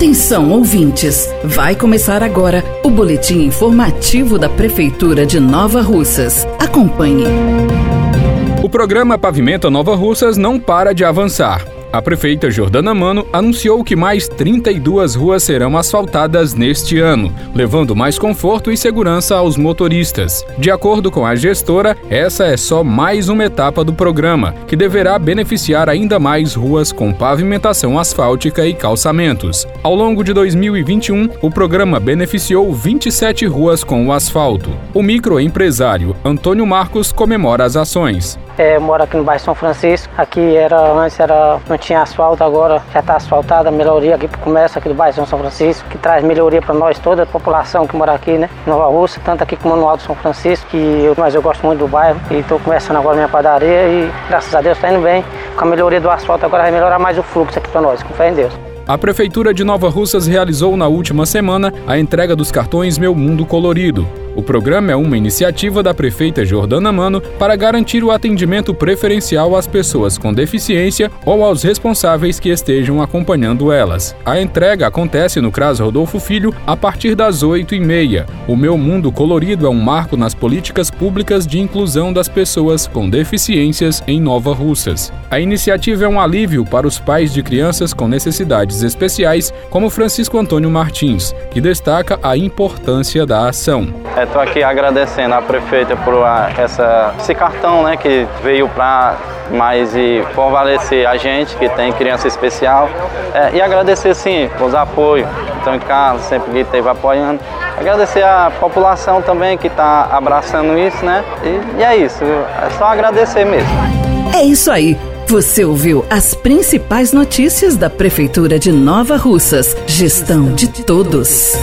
Atenção, ouvintes! Vai começar agora o boletim informativo da Prefeitura de Nova Russas. Acompanhe. O programa Pavimenta Nova Russas não para de avançar. A prefeita Jordana Mano anunciou que mais 32 ruas serão asfaltadas neste ano, levando mais conforto e segurança aos motoristas. De acordo com a gestora, essa é só mais uma etapa do programa, que deverá beneficiar ainda mais ruas com pavimentação asfáltica e calçamentos. Ao longo de 2021, o programa beneficiou 27 ruas com o asfalto. O microempresário Antônio Marcos comemora as ações. É, moro aqui no bairro São Francisco. Aqui era antes era não tinha asfalto, agora já está asfaltada. Melhoria aqui para o comércio aqui do bairro São Francisco, que traz melhoria para nós toda a população que mora aqui, né? Nova Rússia, tanto aqui como no Alto São Francisco, que eu, mas eu gosto muito do bairro e estou começando agora minha padaria e graças a Deus está indo bem. Com a melhoria do asfalto agora vai melhorar mais o fluxo aqui para nós, com fé em Deus. A Prefeitura de Nova Russas realizou na última semana a entrega dos cartões Meu Mundo Colorido. O programa é uma iniciativa da prefeita Jordana Mano para garantir o atendimento preferencial às pessoas com deficiência ou aos responsáveis que estejam acompanhando elas. A entrega acontece no CRAS Rodolfo Filho a partir das 8h30. O Meu Mundo Colorido é um marco nas políticas públicas de inclusão das pessoas com deficiências em Nova Russas. A iniciativa é um alívio para os pais de crianças com necessidades especiais, como Francisco Antônio Martins, que destaca a importância da ação. Estou é, aqui agradecendo à prefeita por a, essa, esse cartão né, que veio para mais e fortalecer a gente que tem criança especial é, e agradecer sim os apoios, então em casa sempre que esteve apoiando. Agradecer a população também que está abraçando isso, né? E, e é isso, é só agradecer mesmo. É isso aí. Você ouviu as principais notícias da Prefeitura de Nova Russas. Gestão de todos.